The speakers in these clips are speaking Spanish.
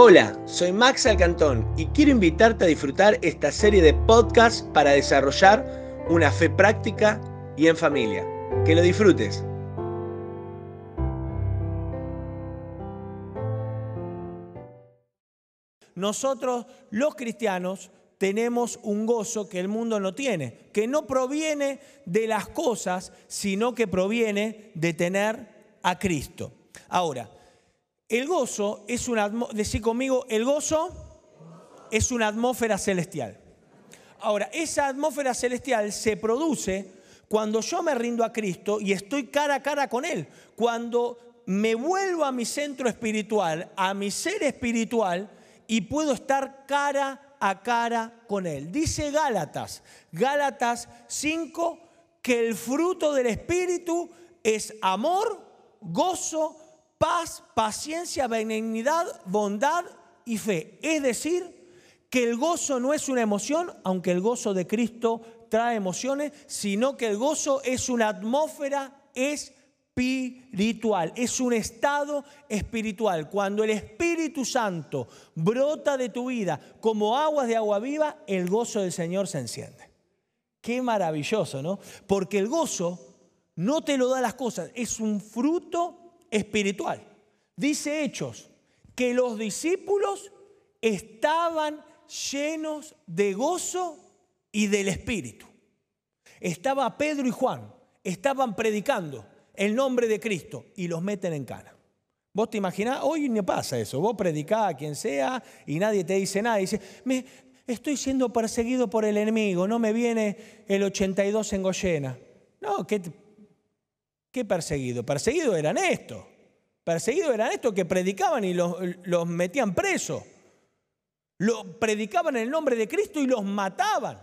Hola, soy Max Alcantón y quiero invitarte a disfrutar esta serie de podcasts para desarrollar una fe práctica y en familia. Que lo disfrutes. Nosotros, los cristianos, tenemos un gozo que el mundo no tiene, que no proviene de las cosas, sino que proviene de tener a Cristo. Ahora, el gozo es una, decir conmigo, el gozo es una atmósfera celestial. Ahora, esa atmósfera celestial se produce cuando yo me rindo a Cristo y estoy cara a cara con Él. Cuando me vuelvo a mi centro espiritual, a mi ser espiritual y puedo estar cara a cara con Él. Dice Gálatas, Gálatas 5, que el fruto del Espíritu es amor, gozo, paz, paciencia, benignidad, bondad y fe. Es decir, que el gozo no es una emoción, aunque el gozo de Cristo trae emociones, sino que el gozo es una atmósfera espiritual, es un estado espiritual. Cuando el Espíritu Santo brota de tu vida como aguas de agua viva, el gozo del Señor se enciende. Qué maravilloso, ¿no? Porque el gozo no te lo da las cosas, es un fruto espiritual. Dice Hechos que los discípulos estaban llenos de gozo y del Espíritu. Estaba Pedro y Juan, estaban predicando el nombre de Cristo y los meten en cana. Vos te imaginás, hoy no pasa eso, vos predicás a quien sea y nadie te dice nada. dice, me, estoy siendo perseguido por el enemigo, no me viene el 82 en Goyena. No, ¿qué, ¿Qué perseguido? Perseguido eran estos. Perseguidos eran estos que predicaban y los, metían presos. Lo, predicaban en el nombre de Cristo y los mataban.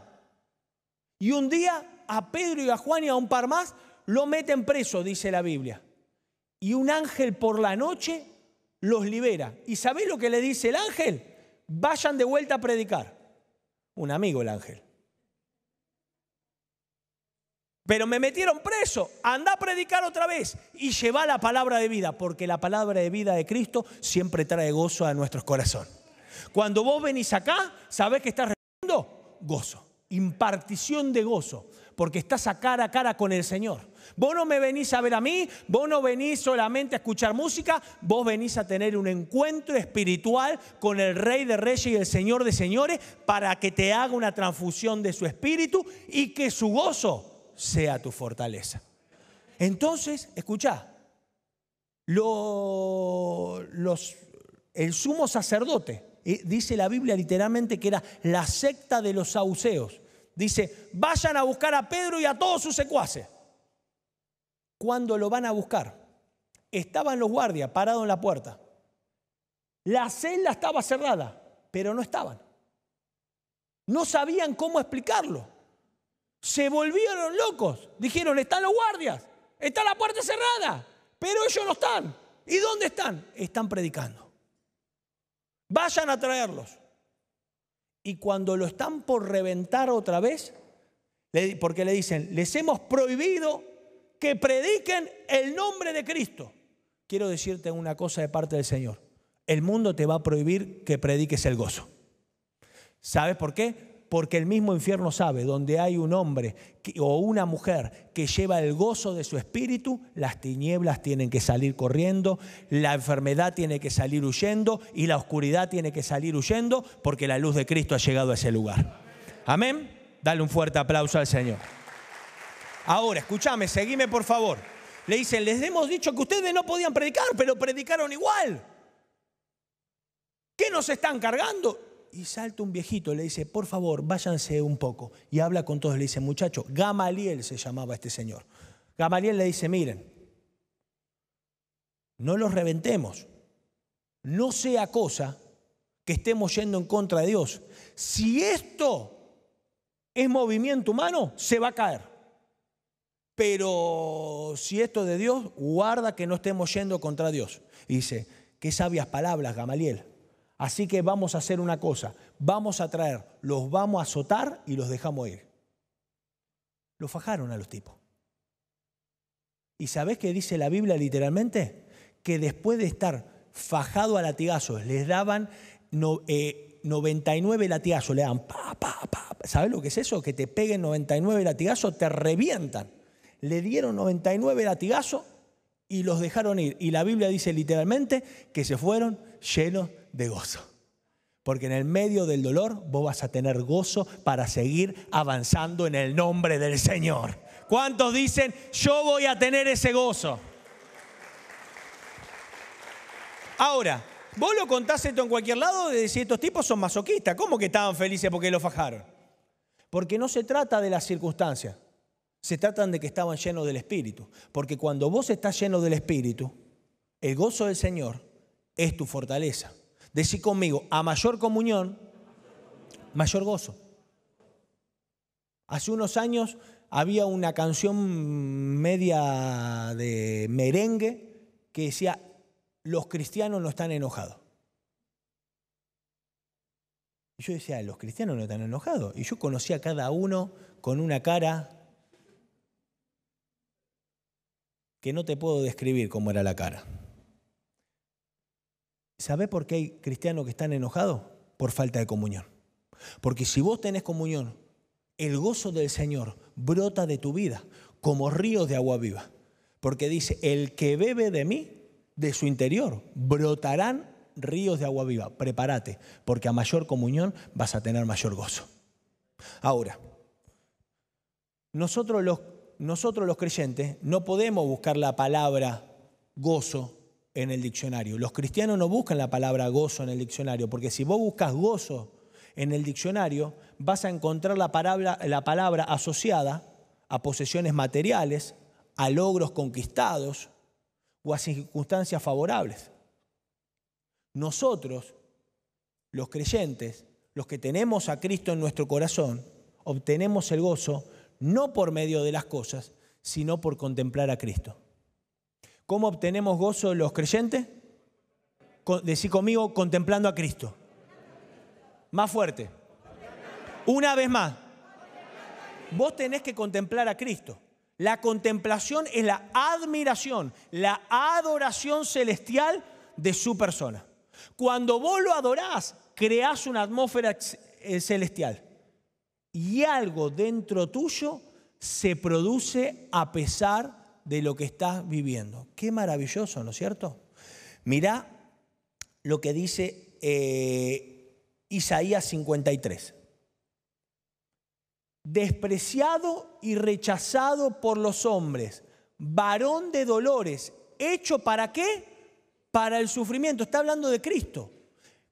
Y un día a Pedro y a Juan y a un par más lo meten preso, dice la Biblia. Y un ángel por la noche los libera. ¿Y sabés lo que le dice el ángel? Vayan de vuelta a predicar. Un amigo el ángel. Pero me metieron preso. Anda a predicar otra vez y lleva la palabra de vida, porque la palabra de vida de Cristo siempre trae gozo a nuestros corazones. Cuando vos venís acá, ¿sabés que estás recibiendo? Gozo, impartición de gozo, porque estás a cara a cara con el Señor. Vos no me venís a ver a mí, vos no venís solamente a escuchar música, vos venís a tener un encuentro espiritual con el Rey de Reyes y el Señor de Señores para que te haga una transfusión de su espíritu y que su gozo sea tu fortaleza. Entonces, escucha, los, el sumo sacerdote, eh, dice la Biblia literalmente que era la secta de los sauceos. Dice, vayan a buscar a Pedro y a todos sus secuaces. ¿Cuándo lo van a buscar? Estaban los guardias parados en la puerta. La celda estaba cerrada, pero no estaban. No sabían cómo explicarlo se volvieron locos. Dijeron, están los guardias, está la puerta cerrada, pero ellos no están. ¿Y dónde están? Están predicando. Vayan a traerlos. Y cuando lo están por reventar otra vez, porque le dicen, les hemos prohibido que prediquen el nombre de Cristo. Quiero decirte una cosa de parte del Señor. El mundo te va a prohibir que prediques el gozo. ¿Sabes por qué? Porque el mismo infierno sabe, donde hay un hombre o una mujer que lleva el gozo de su espíritu, las tinieblas tienen que salir corriendo, la enfermedad tiene que salir huyendo y la oscuridad tiene que salir huyendo porque la luz de Cristo ha llegado a ese lugar. Amén. Dale un fuerte aplauso al Señor. Ahora, escúchame, seguime por favor. Le dicen, les hemos dicho que ustedes no podían predicar, pero predicaron igual. ¿Qué nos están cargando? Y salta un viejito, le dice, por favor, váyanse un poco. Y habla con todos, le dice, muchacho, Gamaliel se llamaba este señor. Gamaliel le dice, miren, no los reventemos, no sea cosa que estemos yendo en contra de Dios. Si esto es movimiento humano, se va a caer. Pero si esto es de Dios, guarda que no estemos yendo contra Dios. Y dice, qué sabias palabras, Gamaliel. Así que vamos a hacer una cosa, vamos a traer, los vamos a azotar y los dejamos ir. Los fajaron a los tipos. ¿Y sabés qué dice la Biblia literalmente? Que después de estar fajado a latigazos, les daban 99 eh, latigazos, le dan pa, pa, pa. ¿Sabes lo que es eso? Que te peguen 99 latigazos, te revientan. Le dieron 99 latigazos y los dejaron ir. Y la Biblia dice literalmente que se fueron llenos de gozo. Porque en el medio del dolor vos vas a tener gozo para seguir avanzando en el nombre del Señor. ¿Cuántos dicen, yo voy a tener ese gozo? Ahora, vos lo contás esto en cualquier lado de decir estos tipos son masoquistas. ¿Cómo que estaban felices porque lo fajaron? Porque no se trata de las circunstancias, se trata de que estaban llenos del Espíritu. Porque cuando vos estás lleno del Espíritu, el gozo del Señor es tu fortaleza. Decí conmigo, a mayor comunión, mayor gozo. Hace unos años había una canción media de merengue que decía, los cristianos no están enojados. Y yo decía, los cristianos no están enojados. Y yo conocía a cada uno con una cara que no te puedo describir cómo era la cara. ¿Sabés por qué hay cristianos que están enojados? Por falta de comunión. Porque si vos tenés comunión, el gozo del Señor brota de tu vida como ríos de agua viva. Porque dice, el que bebe de mí, de su interior, brotarán ríos de agua viva. Prepárate, porque a mayor comunión vas a tener mayor gozo. Ahora, nosotros los, nosotros los creyentes no podemos buscar la palabra gozo en el diccionario. Los cristianos no buscan la palabra gozo en el diccionario, porque si vos buscas gozo en el diccionario, vas a encontrar la palabra, la palabra asociada a posesiones materiales, a logros conquistados o a circunstancias favorables. Nosotros, los creyentes, los que tenemos a Cristo en nuestro corazón, obtenemos el gozo no por medio de las cosas, sino por contemplar a Cristo. ¿Cómo obtenemos gozo los creyentes? Decí conmigo, contemplando a Cristo. Más fuerte. Una vez más. Vos tenés que contemplar a Cristo. La contemplación es la admiración, la adoración celestial de su persona. Cuando vos lo adorás, creás una atmósfera eh, celestial. Y algo dentro tuyo se produce a pesar de lo que estás viviendo. Qué maravilloso, ¿no es cierto? Mirá lo que dice eh, Isaías 53. Despreciado y rechazado por los hombres, varón de dolores, hecho para qué? Para el sufrimiento. Está hablando de Cristo.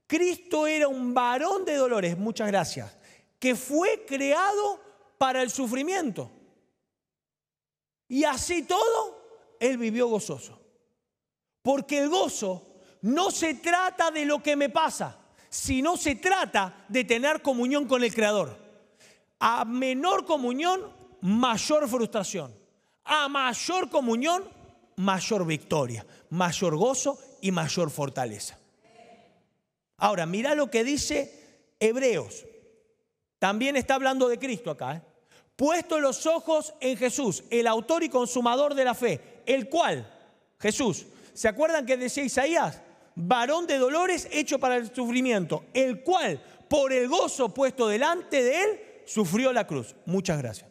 Cristo era un varón de dolores, muchas gracias, que fue creado para el sufrimiento. Y así todo, él vivió gozoso. Porque el gozo no se trata de lo que me pasa, sino se trata de tener comunión con el Creador. A menor comunión, mayor frustración. A mayor comunión, mayor victoria, mayor gozo y mayor fortaleza. Ahora, mira lo que dice Hebreos. También está hablando de Cristo acá. ¿eh? Puesto los ojos en Jesús, el autor y consumador de la fe, el cual, Jesús, ¿se acuerdan que decía Isaías? Varón de dolores hecho para el sufrimiento, el cual, por el gozo puesto delante de él, sufrió la cruz. Muchas gracias.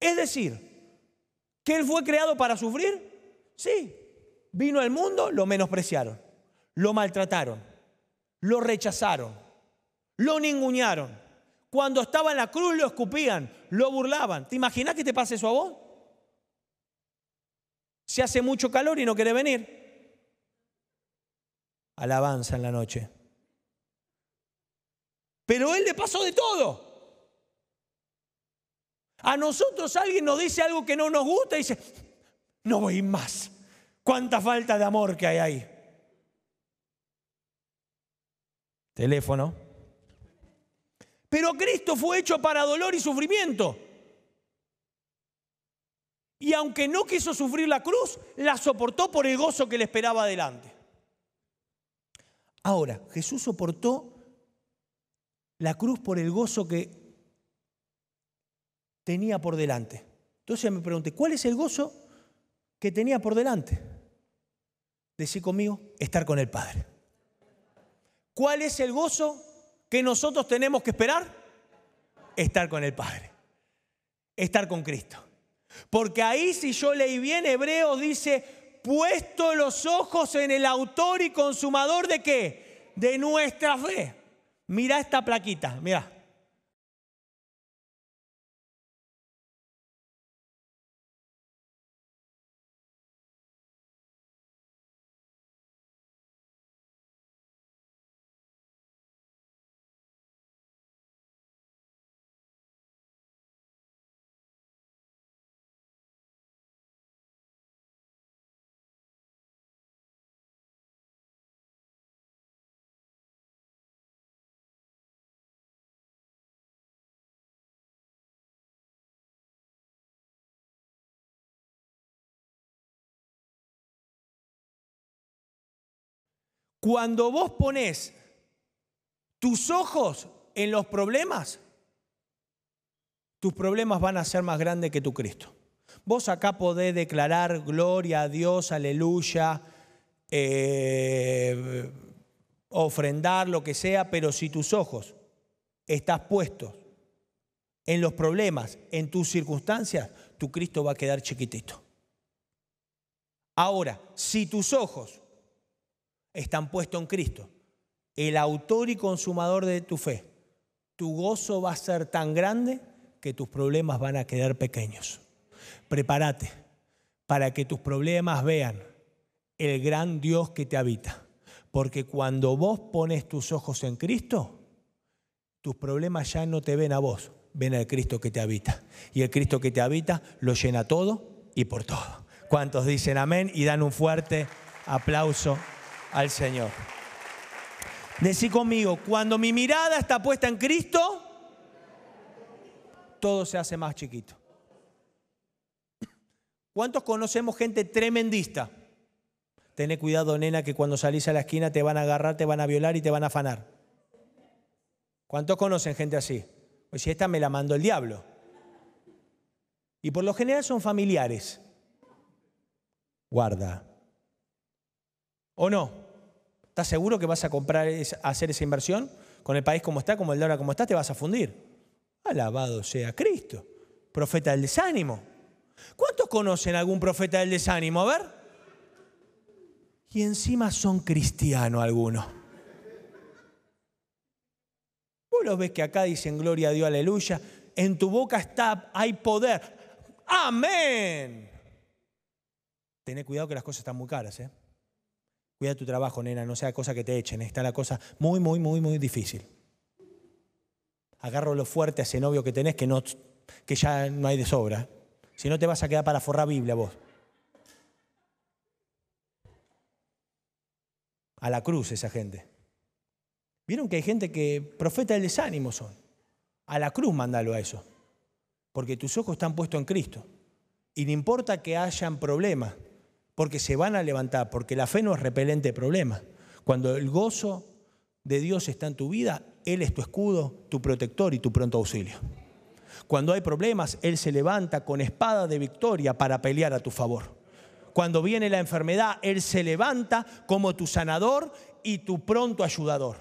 Es decir, que él fue creado para sufrir. Sí, vino al mundo, lo menospreciaron, lo maltrataron, lo rechazaron, lo ningunearon cuando estaba en la cruz lo escupían, lo burlaban. ¿Te imaginas que te pase eso a vos? Se hace mucho calor y no quiere venir. Alabanza en la noche. Pero él le pasó de todo. A nosotros alguien nos dice algo que no nos gusta y dice, no voy más. Cuánta falta de amor que hay ahí. Teléfono. Pero Cristo fue hecho para dolor y sufrimiento. Y aunque no quiso sufrir la cruz, la soportó por el gozo que le esperaba adelante. Ahora, Jesús soportó la cruz por el gozo que tenía por delante. Entonces me pregunté, ¿cuál es el gozo que tenía por delante? Decir conmigo, estar con el Padre. ¿Cuál es el gozo que nosotros tenemos que esperar? Estar con el Padre. Estar con Cristo. Porque ahí si yo leí bien, Hebreos dice, puesto los ojos en el autor y consumador de qué? De nuestra fe. Mira esta plaquita, mira. Cuando vos pones tus ojos en los problemas, tus problemas van a ser más grandes que tu Cristo. Vos acá podés declarar gloria a Dios, aleluya, eh, ofrendar lo que sea, pero si tus ojos estás puestos en los problemas, en tus circunstancias, tu Cristo va a quedar chiquitito. Ahora, si tus ojos están puestos en Cristo, el autor y consumador de tu fe, tu gozo va a ser tan grande que tus problemas van a quedar pequeños. Prepárate para que tus problemas vean el gran Dios que te habita. Porque cuando vos pones tus ojos en Cristo, tus problemas ya no te ven a vos, ven al Cristo que te habita. Y el Cristo que te habita lo llena todo y por todo. ¿Cuántos dicen amén y dan un fuerte aplauso al Señor. Decí conmigo, cuando mi mirada está puesta en Cristo, todo se hace más chiquito. ¿Cuántos conocemos gente tremendista? Tené cuidado, nena, que cuando salís a la esquina te van a agarrar, te van a violar y te van a afanar. ¿Cuántos conocen gente así? Pues si esta me la mandó el diablo. Y por lo general son familiares. Guarda. ¿O no? ¿Estás seguro que vas a comprar, hacer esa inversión? Con el país como está, como el dólar como está, te vas a fundir. Alabado sea Cristo. Profeta del desánimo. ¿Cuántos conocen algún profeta del desánimo? A ver. Y encima son cristianos algunos. Vos lo ves que acá dicen gloria a Dios, aleluya. En tu boca está, hay poder. Amén. Tené cuidado que las cosas están muy caras, ¿eh? Cuida tu trabajo, nena, no sea cosa que te echen. Está la cosa muy, muy, muy, muy difícil. Agarro lo fuerte a ese novio que tenés que, no, que ya no hay de sobra. Si no te vas a quedar para forrar Biblia vos. A la cruz esa gente. ¿Vieron que hay gente que profeta el desánimo son? A la cruz mándalo a eso. Porque tus ojos están puestos en Cristo. Y no importa que hayan problemas porque se van a levantar, porque la fe no es repelente de problemas. Cuando el gozo de Dios está en tu vida, Él es tu escudo, tu protector y tu pronto auxilio. Cuando hay problemas, Él se levanta con espada de victoria para pelear a tu favor. Cuando viene la enfermedad, Él se levanta como tu sanador y tu pronto ayudador.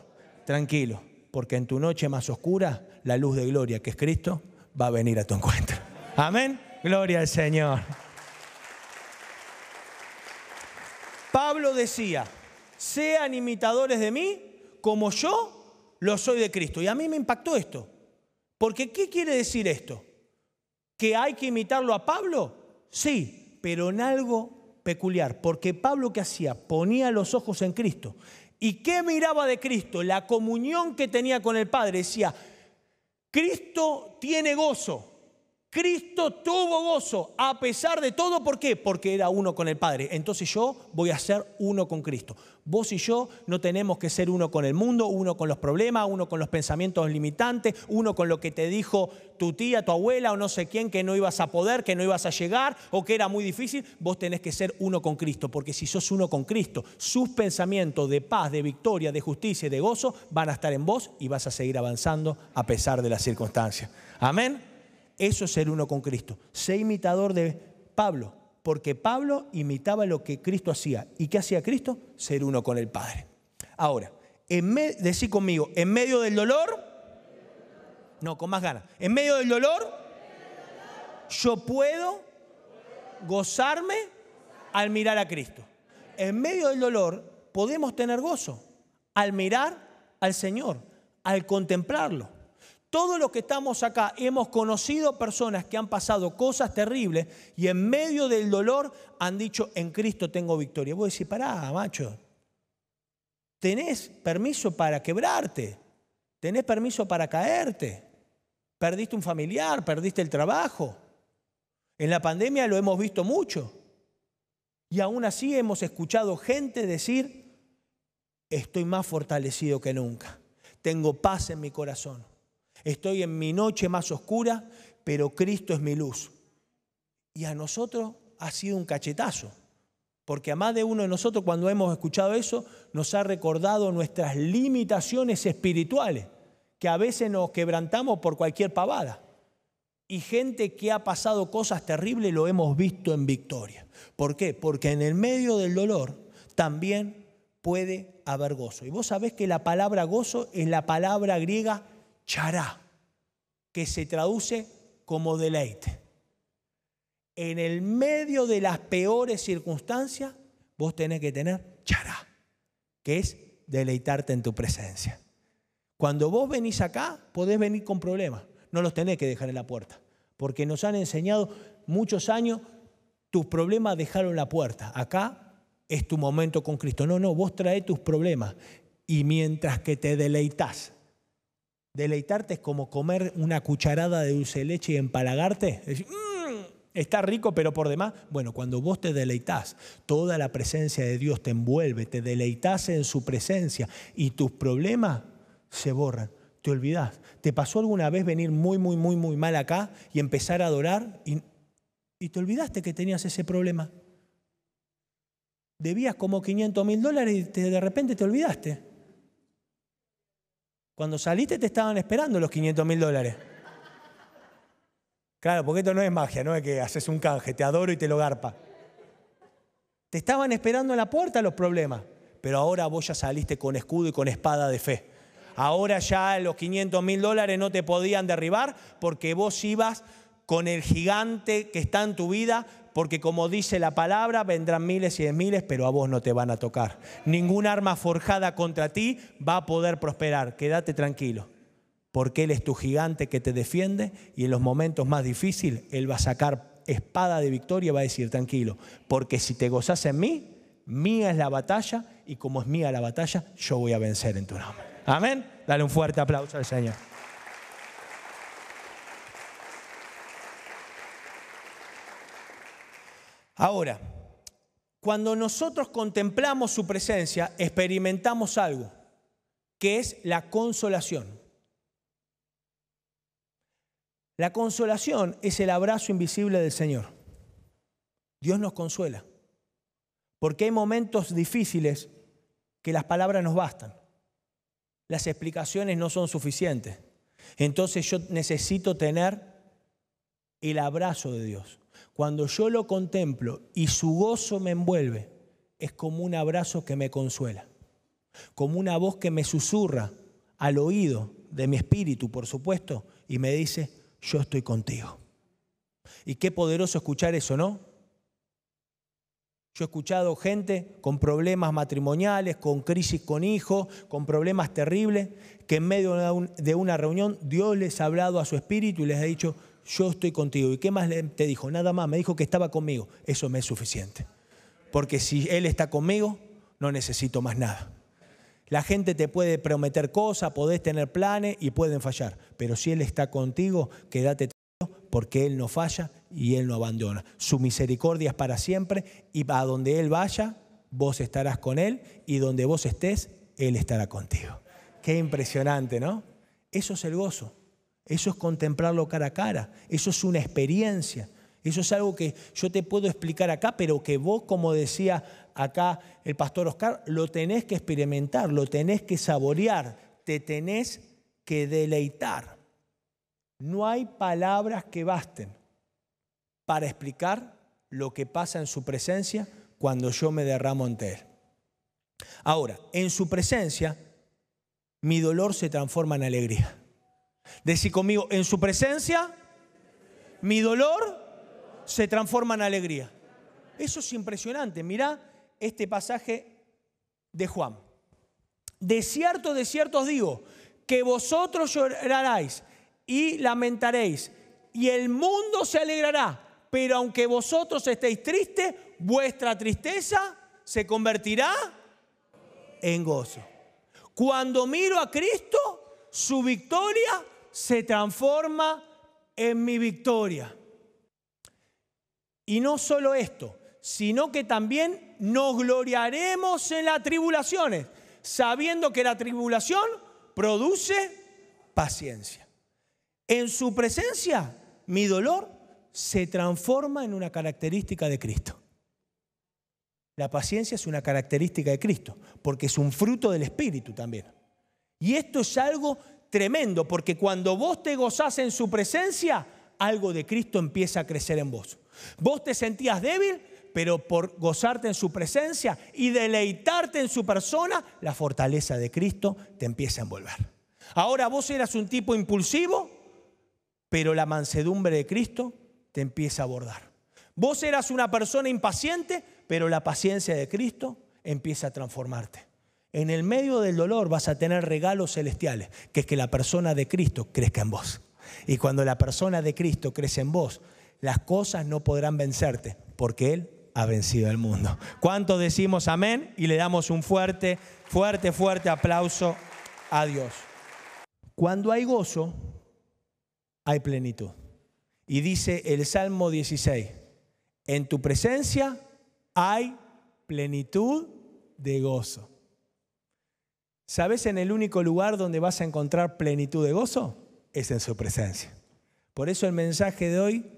Tranquilo, porque en tu noche más oscura, la luz de gloria que es Cristo va a venir a tu encuentro. Amén. Gloria al Señor. Pablo decía, sean imitadores de mí como yo lo soy de Cristo. Y a mí me impactó esto. Porque ¿qué quiere decir esto? ¿Que hay que imitarlo a Pablo? Sí, pero en algo peculiar. Porque Pablo ¿qué hacía? Ponía los ojos en Cristo. ¿Y qué miraba de Cristo? La comunión que tenía con el Padre. Decía, Cristo tiene gozo. Cristo tuvo gozo a pesar de todo. ¿Por qué? Porque era uno con el Padre. Entonces yo voy a ser uno con Cristo. Vos y yo no tenemos que ser uno con el mundo, uno con los problemas, uno con los pensamientos limitantes, uno con lo que te dijo tu tía, tu abuela o no sé quién que no ibas a poder, que no ibas a llegar o que era muy difícil. Vos tenés que ser uno con Cristo. Porque si sos uno con Cristo, sus pensamientos de paz, de victoria, de justicia y de gozo van a estar en vos y vas a seguir avanzando a pesar de las circunstancias. Amén. Eso es ser uno con Cristo. Sé imitador de Pablo, porque Pablo imitaba lo que Cristo hacía. ¿Y qué hacía Cristo? Ser uno con el Padre. Ahora, en decí conmigo, en medio del dolor, no, con más ganas, en medio del dolor, yo puedo gozarme al mirar a Cristo. En medio del dolor podemos tener gozo al mirar al Señor, al contemplarlo. Todos los que estamos acá hemos conocido personas que han pasado cosas terribles y en medio del dolor han dicho, en Cristo tengo victoria. Vos decís, pará, macho, tenés permiso para quebrarte, tenés permiso para caerte, perdiste un familiar, perdiste el trabajo. En la pandemia lo hemos visto mucho. Y aún así hemos escuchado gente decir, estoy más fortalecido que nunca, tengo paz en mi corazón, estoy en mi noche más oscura, pero Cristo es mi luz. Y a nosotros ha sido un cachetazo, porque a más de uno de nosotros cuando hemos escuchado eso nos ha recordado nuestras limitaciones espirituales, que a veces nos quebrantamos por cualquier pavada. Y gente que ha pasado cosas terribles lo hemos visto en victoria. ¿Por qué? Porque en el medio del dolor también puede haber gozo. Y vos sabés que la palabra gozo es la palabra griega chará, que se traduce como deleite. En el medio de las peores circunstancias, vos tenés que tener chará, que es deleitarte en tu presencia. Cuando vos venís acá, podés venir con problemas no los tenés que dejar en la puerta, porque nos han enseñado muchos años, tus problemas dejaron la puerta, acá es tu momento con Cristo. No, no, vos trae tus problemas y mientras que te deleitas, deleitarte es como comer una cucharada de dulce de leche y empalagarte, mm, está rico pero por demás. Bueno, cuando vos te deleitas, toda la presencia de Dios te envuelve, te deleitas en su presencia y tus problemas se borran te olvidas. ¿Te pasó alguna vez venir muy, muy, muy, muy mal acá y empezar a adorar y, y te olvidaste que tenías ese problema? Debías como 500 mil dólares y de repente te olvidaste. Cuando saliste te estaban esperando los 500 mil dólares. Claro, porque esto no es magia, no es que haces un canje, te adoro y te lo garpa. Te estaban esperando en la puerta los problemas, pero ahora vos ya saliste con escudo y con espada de fe. Ahora ya los 500 mil dólares no te podían derribar porque vos ibas con el gigante que está en tu vida, porque como dice la palabra, vendrán miles y miles, pero a vos no te van a tocar. Ningún arma forjada contra ti va a poder prosperar. Quédate tranquilo, porque Él es tu gigante que te defiende y en los momentos más difíciles Él va a sacar espada de victoria y va a decir, tranquilo, porque si te gozas en mí, mía es la batalla y como es mía la batalla, yo voy a vencer en tu nombre. Amén. Dale un fuerte aplauso al Señor. Ahora, cuando nosotros contemplamos su presencia, experimentamos algo, que es la consolación. La consolación es el abrazo invisible del Señor. Dios nos consuela, porque hay momentos difíciles que las palabras nos bastan las explicaciones no son suficientes. Entonces yo necesito tener el abrazo de Dios. Cuando yo lo contemplo y su gozo me envuelve, es como un abrazo que me consuela, como una voz que me susurra al oído de mi espíritu, por supuesto, y me dice, yo estoy contigo. Y qué poderoso escuchar eso, ¿no? Yo he escuchado gente con problemas matrimoniales, con crisis con hijos, con problemas terribles, que en medio de una reunión Dios les ha hablado a su espíritu y les ha dicho, yo estoy contigo. ¿Y qué más te dijo? Nada más, me dijo que estaba conmigo. Eso me es suficiente. Porque si Él está conmigo, no necesito más nada. La gente te puede prometer cosas, podés tener planes y pueden fallar. Pero si Él está contigo, quédate porque Él no falla y Él no abandona. Su misericordia es para siempre y a donde Él vaya, vos estarás con Él y donde vos estés, Él estará contigo. Qué impresionante, ¿no? Eso es el gozo, eso es contemplarlo cara a cara, eso es una experiencia, eso es algo que yo te puedo explicar acá, pero que vos, como decía acá el pastor Oscar, lo tenés que experimentar, lo tenés que saborear, te tenés que deleitar. No hay palabras que basten para explicar lo que pasa en su presencia cuando yo me derramo ante Él. Ahora, en su presencia, mi dolor se transforma en alegría. Decí conmigo, en su presencia, mi dolor se transforma en alegría. Eso es impresionante. Mirá este pasaje de Juan. De cierto, de cierto os digo, que vosotros lloraréis y lamentaréis, y el mundo se alegrará. Pero aunque vosotros estéis tristes, vuestra tristeza se convertirá en gozo. Cuando miro a Cristo, su victoria se transforma en mi victoria. Y no solo esto, sino que también nos gloriaremos en las tribulaciones, sabiendo que la tribulación produce paciencia. En su presencia, mi dolor se transforma en una característica de Cristo. La paciencia es una característica de Cristo, porque es un fruto del Espíritu también. Y esto es algo tremendo, porque cuando vos te gozás en su presencia, algo de Cristo empieza a crecer en vos. Vos te sentías débil, pero por gozarte en su presencia y deleitarte en su persona, la fortaleza de Cristo te empieza a envolver. Ahora vos eras un tipo impulsivo, pero la mansedumbre de Cristo te empieza a abordar. Vos eras una persona impaciente, pero la paciencia de Cristo empieza a transformarte. En el medio del dolor vas a tener regalos celestiales, que es que la persona de Cristo crezca en vos. Y cuando la persona de Cristo crece en vos, las cosas no podrán vencerte, porque Él ha vencido el mundo. ¿Cuánto decimos amén? Y le damos un fuerte, fuerte, fuerte aplauso a Dios. Cuando hay gozo, hay plenitud. Y dice el Salmo 16, en tu presencia hay plenitud de gozo. ¿Sabes en el único lugar donde vas a encontrar plenitud de gozo? Es en su presencia. Por eso el mensaje de hoy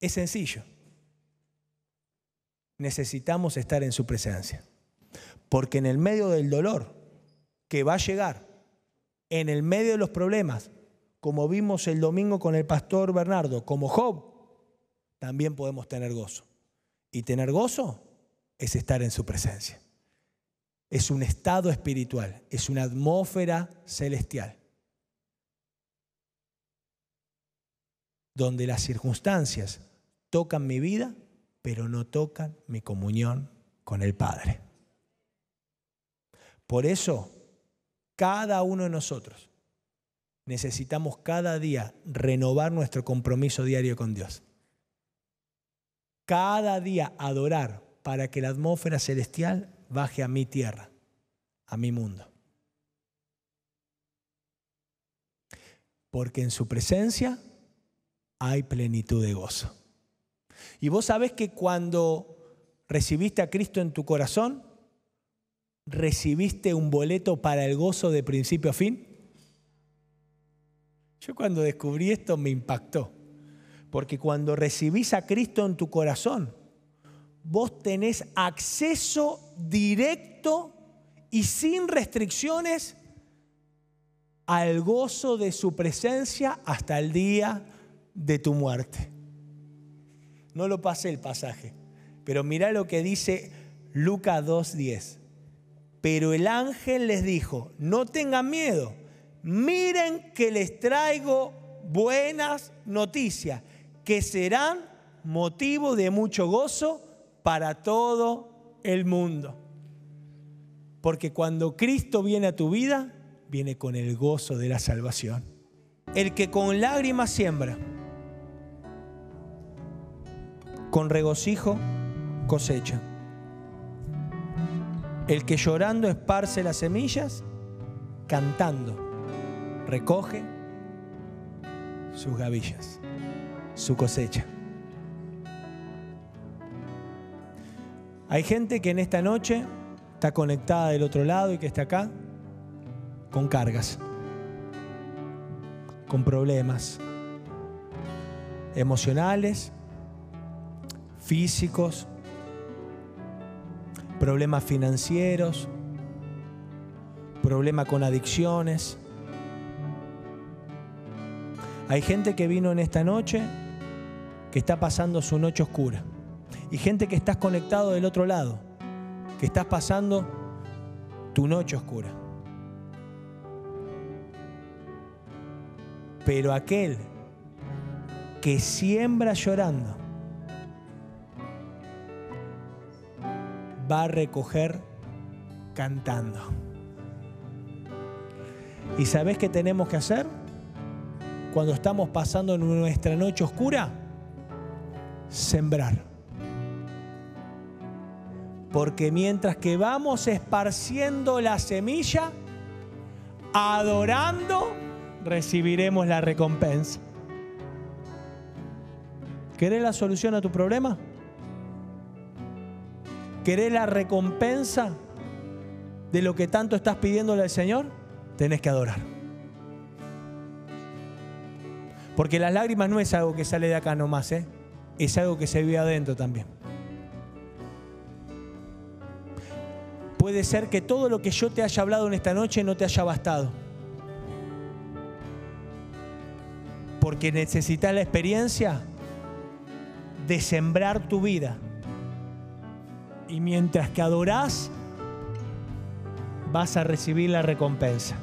es sencillo. Necesitamos estar en su presencia. Porque en el medio del dolor que va a llegar, en el medio de los problemas, como vimos el domingo con el pastor Bernardo, como Job, también podemos tener gozo. Y tener gozo es estar en su presencia. Es un estado espiritual, es una atmósfera celestial. Donde las circunstancias tocan mi vida, pero no tocan mi comunión con el Padre. Por eso, cada uno de nosotros necesitamos cada día renovar nuestro compromiso diario con Dios. Cada día adorar para que la atmósfera celestial baje a mi tierra, a mi mundo. Porque en su presencia hay plenitud de gozo. Y vos sabés que cuando recibiste a Cristo en tu corazón, recibiste un boleto para el gozo de principio a fin. Yo cuando descubrí esto me impactó, porque cuando recibís a Cristo en tu corazón, vos tenés acceso directo y sin restricciones al gozo de su presencia hasta el día de tu muerte. No lo pasé el pasaje, pero mira lo que dice Lucas 2.10. Pero el ángel les dijo, no tengan miedo, miren que les traigo buenas noticias, que serán motivo de mucho gozo para todo el mundo. Porque cuando Cristo viene a tu vida, viene con el gozo de la salvación. El que con lágrimas siembra, con regocijo cosecha. El que llorando esparce las semillas, cantando, recoge sus gavillas, su cosecha. Hay gente que en esta noche está conectada del otro lado y que está acá con cargas, con problemas emocionales, físicos, problemas financieros, problemas con adicciones. Hay gente que vino en esta noche que está pasando su noche oscura. Y gente que estás conectado del otro lado, que estás pasando tu noche oscura. Pero aquel que siembra llorando va a recoger cantando. ¿Y sabes qué tenemos que hacer? Cuando estamos pasando nuestra noche oscura, sembrar. Porque mientras que vamos esparciendo la semilla, adorando, recibiremos la recompensa. ¿Querés la solución a tu problema? ¿Querés la recompensa de lo que tanto estás pidiéndole al Señor? Tenés que adorar. Porque las lágrimas no es algo que sale de acá nomás, ¿eh? es algo que se vive adentro también. Puede ser que todo lo que yo te haya hablado en esta noche no te haya bastado. Porque necesitas la experiencia de sembrar tu vida. Y mientras que adorás, vas a recibir la recompensa.